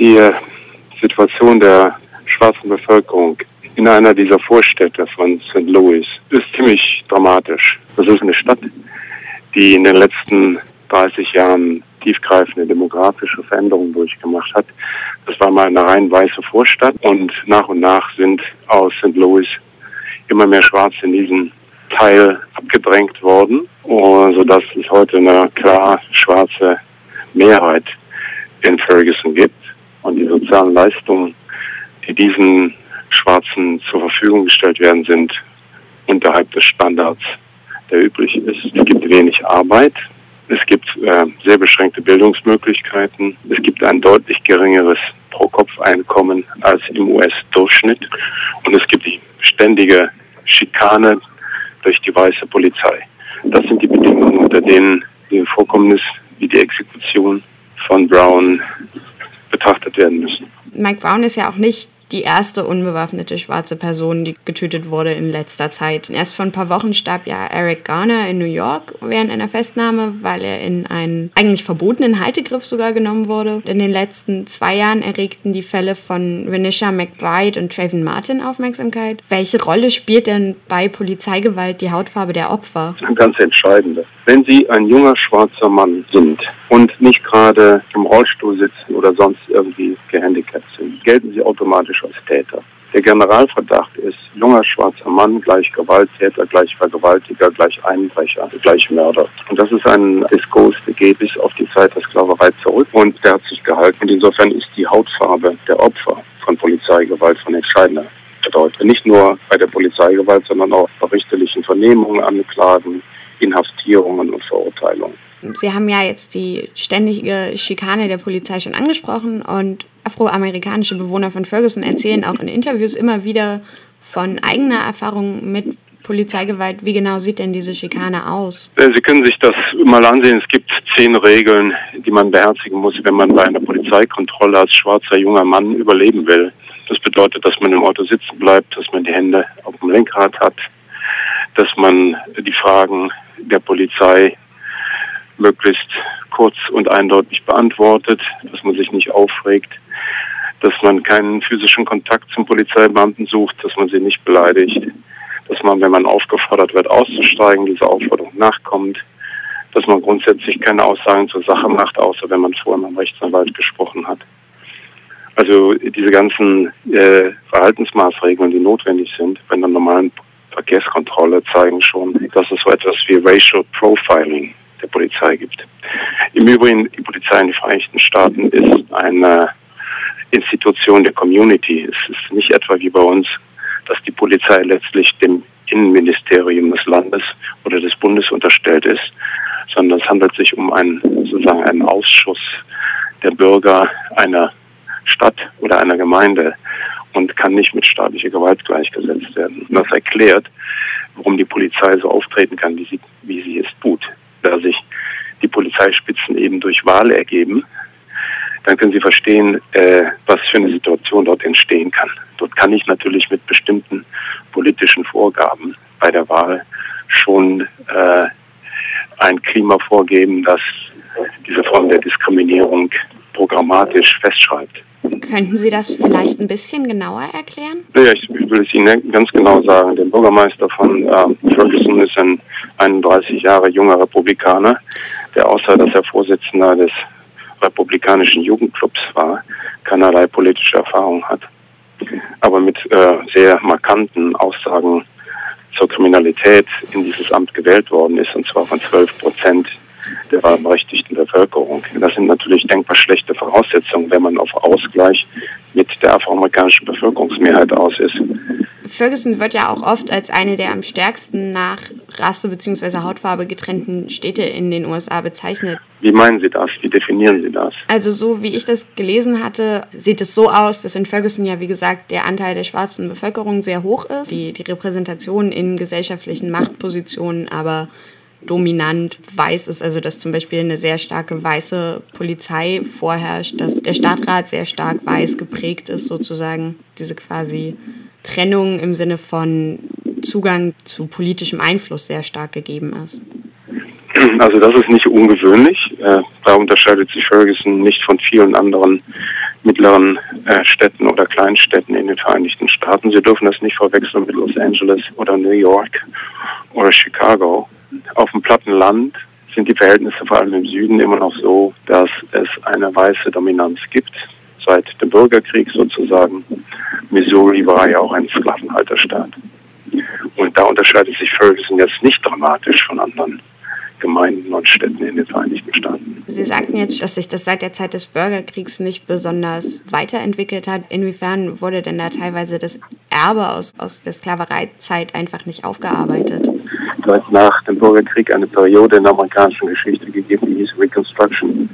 Die Situation der schwarzen Bevölkerung in einer dieser Vorstädte von St. Louis ist ziemlich dramatisch. Das ist eine Stadt, die in den letzten 30 Jahren tiefgreifende demografische Veränderungen durchgemacht hat. Das war mal eine rein weiße Vorstadt und nach und nach sind aus St. Louis immer mehr Schwarze in diesen Teil abgedrängt worden, sodass es heute eine klar schwarze Mehrheit in Ferguson gibt. Und die sozialen Leistungen, die diesen Schwarzen zur Verfügung gestellt werden, sind unterhalb des Standards, der üblich ist. Es gibt wenig Arbeit, es gibt äh, sehr beschränkte Bildungsmöglichkeiten, es gibt ein deutlich geringeres Pro-Kopf-Einkommen als im US-Durchschnitt und es gibt die ständige Schikane durch die weiße Polizei. Das sind die Bedingungen, unter denen die Vorkommnis wie die Exekution von Brown betrachtet werden müssen. Mike Brown ist ja auch nicht die erste unbewaffnete schwarze Person, die getötet wurde in letzter Zeit. Erst vor ein paar Wochen starb ja Eric Garner in New York während einer Festnahme, weil er in einen eigentlich verbotenen Haltegriff sogar genommen wurde. In den letzten zwei Jahren erregten die Fälle von Renisha McBride und Trayvon Martin Aufmerksamkeit. Welche Rolle spielt denn bei Polizeigewalt die Hautfarbe der Opfer? Eine ganz entscheidende. Wenn Sie ein junger schwarzer Mann sind und nicht gerade im Rollstuhl sitzen oder sonst irgendwie gehandicapt sind, gelten Sie automatisch als Täter. Der Generalverdacht ist junger schwarzer Mann gleich Gewalttäter, gleich Vergewaltiger, gleich Einbrecher, gleich Mörder. Und das ist ein Diskurs, der geht bis auf die Zeit der Sklaverei zurück und der hat sich gehalten. Und insofern ist die Hautfarbe der Opfer von Polizeigewalt von entscheidender Bedeutung. Nicht nur bei der Polizeigewalt, sondern auch bei richterlichen Vernehmungen, Anklagen, Inhaftierungen und Verurteilungen. Sie haben ja jetzt die ständige Schikane der Polizei schon angesprochen und afroamerikanische Bewohner von Ferguson erzählen auch in Interviews immer wieder von eigener Erfahrung mit Polizeigewalt. Wie genau sieht denn diese Schikane aus? Äh, Sie können sich das mal ansehen. Es gibt zehn Regeln, die man beherzigen muss, wenn man bei einer Polizeikontrolle als schwarzer junger Mann überleben will. Das bedeutet, dass man im Auto sitzen bleibt, dass man die Hände auf dem Lenkrad hat, dass man die Fragen der Polizei möglichst kurz und eindeutig beantwortet, dass man sich nicht aufregt, dass man keinen physischen Kontakt zum Polizeibeamten sucht, dass man sie nicht beleidigt, dass man, wenn man aufgefordert wird, auszusteigen, dieser Aufforderung nachkommt, dass man grundsätzlich keine Aussagen zur Sache macht, außer wenn man vorher mit einem Rechtsanwalt gesprochen hat. Also diese ganzen äh, Verhaltensmaßregeln, die notwendig sind bei einer normalen Verkehrskontrolle, zeigen schon, dass es so etwas wie Racial Profiling der Polizei gibt. Im Übrigen, die Polizei in den Vereinigten Staaten ist eine Institution der Community. Es ist nicht etwa wie bei uns, dass die Polizei letztlich dem Innenministerium des Landes oder des Bundes unterstellt ist, sondern es handelt sich um einen, sozusagen einen Ausschuss der Bürger einer Stadt oder einer Gemeinde und kann nicht mit staatlicher Gewalt gleichgesetzt werden. Und das erklärt, warum die Polizei so auftreten kann, wie sie, wie sie es tut da sich die Polizeispitzen eben durch Wahl ergeben, dann können Sie verstehen, äh, was für eine Situation dort entstehen kann. Dort kann ich natürlich mit bestimmten politischen Vorgaben bei der Wahl schon äh, ein Klima vorgeben, das diese Form der Diskriminierung programmatisch festschreibt. Könnten Sie das vielleicht ein bisschen genauer erklären? Ja, ich will es Ihnen ganz genau sagen. Der Bürgermeister von äh, Ferguson ist ein 31 Jahre junger Republikaner, der außer dass er Vorsitzender des republikanischen Jugendclubs war, keinerlei politische Erfahrung hat. Aber mit äh, sehr markanten Aussagen zur Kriminalität in dieses Amt gewählt worden ist, und zwar von 12 Prozent der wahlberechtigten Bevölkerung. Das sind natürlich denkbar schlechte Voraussetzungen, wenn man auf Ausgleich mit der afroamerikanischen Bevölkerungsmehrheit aus ist. Ferguson wird ja auch oft als eine der am stärksten nach Rasse bzw. Hautfarbe getrennten Städte in den USA bezeichnet. Wie meinen Sie das? Wie definieren Sie das? Also so wie ich das gelesen hatte, sieht es so aus, dass in Ferguson ja wie gesagt der Anteil der schwarzen Bevölkerung sehr hoch ist, die, die Repräsentation in gesellschaftlichen Machtpositionen aber dominant weiß ist, also dass zum Beispiel eine sehr starke weiße Polizei vorherrscht, dass der Stadtrat sehr stark weiß geprägt ist, sozusagen diese quasi Trennung im Sinne von Zugang zu politischem Einfluss sehr stark gegeben ist. Also das ist nicht ungewöhnlich. Äh, da unterscheidet sich Ferguson nicht von vielen anderen mittleren äh, Städten oder Kleinstädten in den Vereinigten Staaten. Sie dürfen das nicht verwechseln mit Los Angeles oder New York oder Chicago. Auf dem platten Land sind die Verhältnisse vor allem im Süden immer noch so, dass es eine weiße Dominanz gibt, seit dem Bürgerkrieg sozusagen. Missouri war ja auch ein Sklavenhalterstaat. Und da unterscheidet sich Ferguson jetzt nicht dramatisch von anderen Gemeinden und Städten in den Vereinigten Staaten. Sie sagten jetzt, dass sich das seit der Zeit des Bürgerkriegs nicht besonders weiterentwickelt hat. Inwiefern wurde denn da teilweise das Erbe aus, aus der Sklavereizeit einfach nicht aufgearbeitet? Es hat nach dem Bürgerkrieg eine Periode in der amerikanischen Geschichte gegeben, die hieß Reconstruction.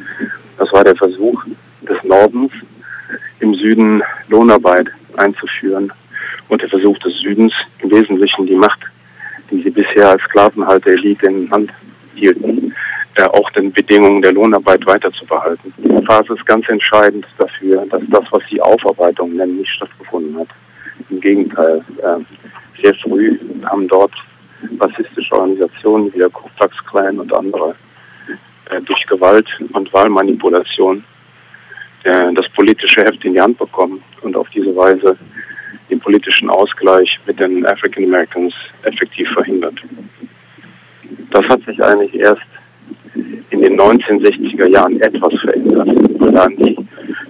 Das war der Versuch des Nordens, im Süden Lohnarbeit einzuführen und der Versuch des Südens im Wesentlichen die Macht, die sie bisher als Sklavenhalter-Elite in Hand hielten, äh, auch den Bedingungen der Lohnarbeit weiter zu behalten. Die Phase ist ganz entscheidend dafür, dass das, was sie Aufarbeitung nennen, nicht stattgefunden hat. Gegenteil, sehr früh haben dort rassistische Organisationen wie der Ku Klux Klan und andere äh, durch Gewalt und Wahlmanipulation äh, das politische Heft in die Hand bekommen und auf diese Weise den politischen Ausgleich mit den African Americans effektiv verhindert. Das hat sich eigentlich erst in den 1960er Jahren etwas verändert, weil dann die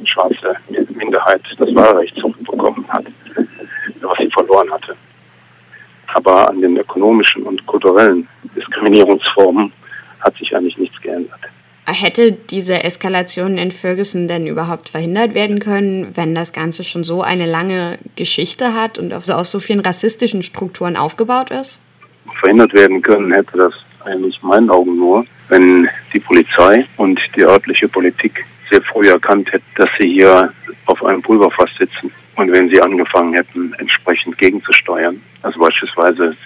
schwarze Minderheit das Wahlrecht zurückbekommen hat, was sie verloren hatte. Aber an den ökonomischen und kulturellen Diskriminierungsformen hat sich eigentlich nichts geändert. Hätte diese Eskalation in Ferguson denn überhaupt verhindert werden können, wenn das Ganze schon so eine lange Geschichte hat und auf so, auf so vielen rassistischen Strukturen aufgebaut ist? Verhindert werden können hätte das eigentlich in meinen Augen nur, wenn die Polizei und die örtliche Politik sehr früh erkannt hätten, dass sie hier auf einem Pulverfass sitzen und wenn sie angefangen hätten, entsprechend gegenzusteuern, also beispielsweise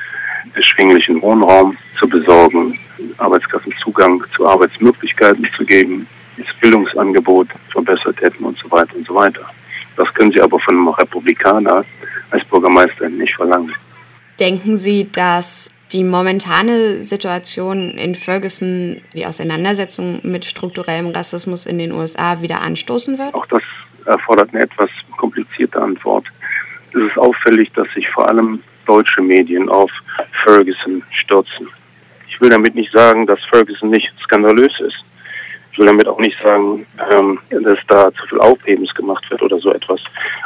erschwinglichen Wohnraum zu besorgen, Arbeitskräften Zugang zu Arbeitsmöglichkeiten zu geben, das Bildungsangebot verbessert hätten und so weiter und so weiter. Das können Sie aber von einem Republikaner als Bürgermeister nicht verlangen. Denken Sie, dass die momentane Situation in Ferguson die Auseinandersetzung mit strukturellem Rassismus in den USA wieder anstoßen wird? Auch das erfordert eine etwas komplizierte Antwort. Es ist auffällig, dass sich vor allem deutsche Medien auf Ferguson stürzen. Ich will damit nicht sagen, dass Ferguson nicht skandalös ist. Ich will damit auch nicht sagen, ähm, dass da zu viel Aufhebens gemacht wird oder so etwas.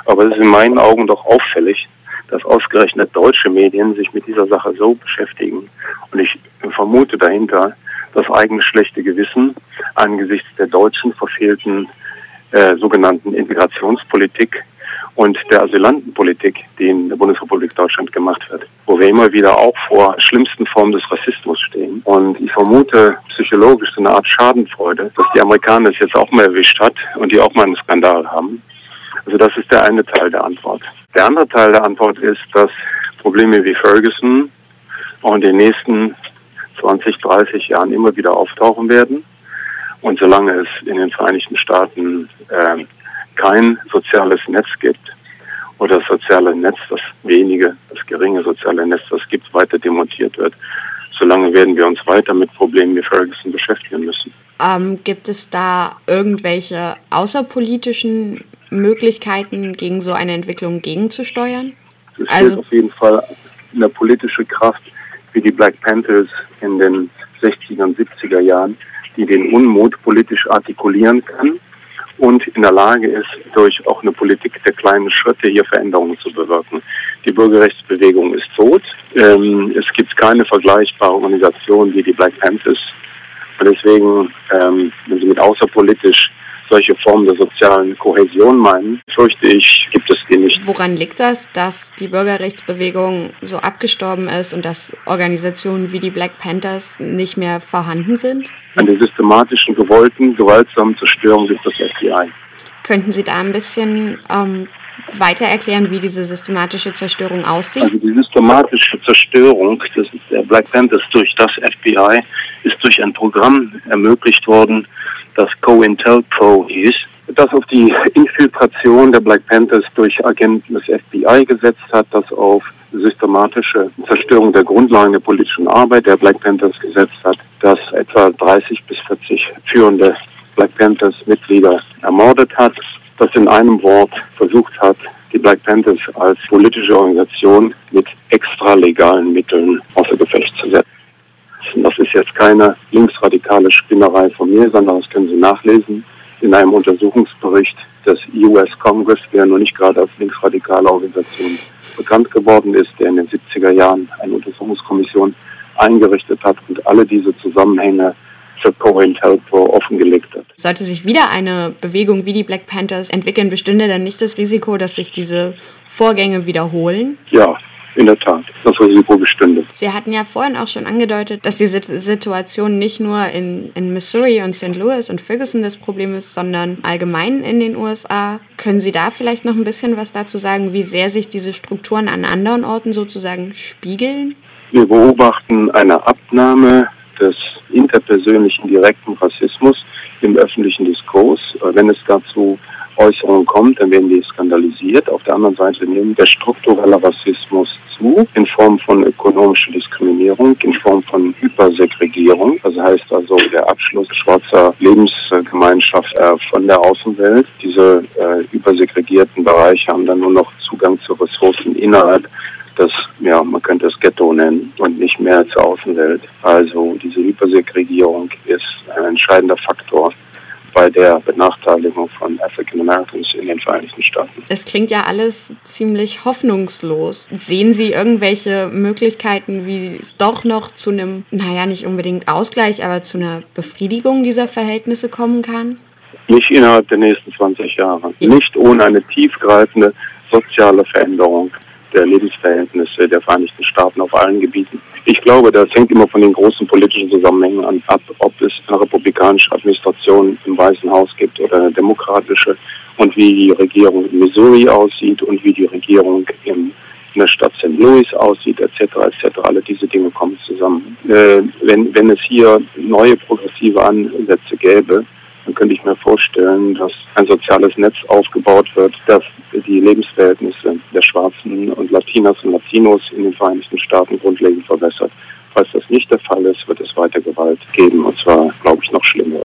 Aber es ist in meinen Augen doch auffällig, dass ausgerechnet deutsche Medien sich mit dieser Sache so beschäftigen. Und ich vermute dahinter das eigene schlechte Gewissen angesichts der deutschen verfehlten äh, sogenannten Integrationspolitik und der Asylantenpolitik, die in der Bundesrepublik Deutschland gemacht wird, wo wir immer wieder auch vor schlimmsten Formen des Rassismus stehen. Und ich vermute psychologisch so eine Art Schadenfreude, dass die Amerikaner es jetzt auch mal erwischt hat und die auch mal einen Skandal haben. Also das ist der eine Teil der Antwort. Der andere Teil der Antwort ist, dass Probleme wie Ferguson auch in den nächsten 20, 30 Jahren immer wieder auftauchen werden. Und solange es in den Vereinigten Staaten äh, kein soziales Netz gibt oder das soziale Netz, das wenige, das geringe soziale Netz, das gibt, weiter demontiert wird, solange werden wir uns weiter mit Problemen wie Ferguson beschäftigen müssen. Ähm, gibt es da irgendwelche außerpolitischen Möglichkeiten, gegen so eine Entwicklung gegenzusteuern? Es also auf jeden Fall eine politische Kraft wie die Black Panthers in den 60er und 70er Jahren, die den Unmut politisch artikulieren kann und in der Lage ist, durch auch eine Politik der kleinen Schritte hier Veränderungen zu bewirken. Die Bürgerrechtsbewegung ist tot. Ähm, es gibt keine vergleichbare Organisation wie die Black Panthers. Und deswegen, ähm, wenn Sie mit außerpolitisch solche Formen der sozialen Kohäsion meinen, fürchte ich, gibt es die nicht. Woran liegt das, dass die Bürgerrechtsbewegung so abgestorben ist und dass Organisationen wie die Black Panthers nicht mehr vorhanden sind? An der systematischen, gewollten, gewaltsamen Zerstörung durch das FBI. Könnten Sie da ein bisschen ähm, weiter erklären, wie diese systematische Zerstörung aussieht? Also die systematische Zerstörung des, der Black Panthers durch das FBI ist durch ein Programm ermöglicht worden, das COINTELPRO hieß, das auf die Infiltration der Black Panthers durch Agenten des FBI gesetzt hat, das auf systematische Zerstörung der Grundlagen der politischen Arbeit der Black Panthers gesetzt hat, das etwa 30 bis 40 führende Black Panthers Mitglieder ermordet hat das in einem Wort versucht hat, die Black Panthers als politische Organisation mit extralegalen Mitteln außer Gefecht zu setzen. Das ist jetzt keine linksradikale Spinnerei von mir, sondern das können Sie nachlesen in einem Untersuchungsbericht des US Congress, der nur nicht gerade als linksradikale Organisation bekannt geworden ist, der in den 70er Jahren eine Untersuchungskommission eingerichtet hat und alle diese Zusammenhänge für COINTELPRO offengelegt hat. Sollte sich wieder eine Bewegung wie die Black Panthers entwickeln, bestünde dann nicht das Risiko, dass sich diese Vorgänge wiederholen? Ja, in der Tat, das Risiko bestünde. Sie hatten ja vorhin auch schon angedeutet, dass die Situation nicht nur in, in Missouri und St. Louis und Ferguson das Problem ist, sondern allgemein in den USA. Können Sie da vielleicht noch ein bisschen was dazu sagen, wie sehr sich diese Strukturen an anderen Orten sozusagen spiegeln? Wir beobachten eine Abnahme des interpersönlichen direkten Rassismus im öffentlichen Diskurs. Wenn es dazu Äußerungen kommt, dann werden die skandalisiert. Auf der anderen Seite nimmt der strukturelle Rassismus zu, in Form von ökonomischer Diskriminierung, in Form von Hypersegregierung. Das heißt also der Abschluss schwarzer Lebensgemeinschaft äh, von der Außenwelt. Diese äh, übersegregierten Bereiche haben dann nur noch Zugang zu Ressourcen innerhalb des, ja, man könnte es Ghetto nennen und nicht mehr zur Außenwelt. Also diese Hypersegregierung ist ein entscheidender Faktor bei der Benachteiligung von African Americans in den Vereinigten Staaten. Es klingt ja alles ziemlich hoffnungslos. Sehen Sie irgendwelche Möglichkeiten, wie es doch noch zu einem, naja, nicht unbedingt Ausgleich, aber zu einer Befriedigung dieser Verhältnisse kommen kann? Nicht innerhalb der nächsten 20 Jahre. Ja. Nicht ohne eine tiefgreifende soziale Veränderung der Lebensverhältnisse der Vereinigten Staaten auf allen Gebieten. Ich glaube, das hängt immer von den großen politischen Zusammenhängen an, ab, ob es eine republikanische Administration im Weißen Haus gibt oder eine demokratische und wie die Regierung in Missouri aussieht und wie die Regierung in der Stadt St. Louis aussieht, etc. etc. Alle diese Dinge kommen zusammen. Äh, wenn, wenn es hier neue progressive Ansätze gäbe, dann könnte ich mir vorstellen, dass ein soziales Netz aufgebaut wird, das die Lebensverhältnisse der Schwarzen und Latinas und Latinos in den Vereinigten Staaten grundlegend verbessert. Falls das nicht der Fall ist, wird es weiter Gewalt geben, und zwar, glaube ich, noch schlimmer.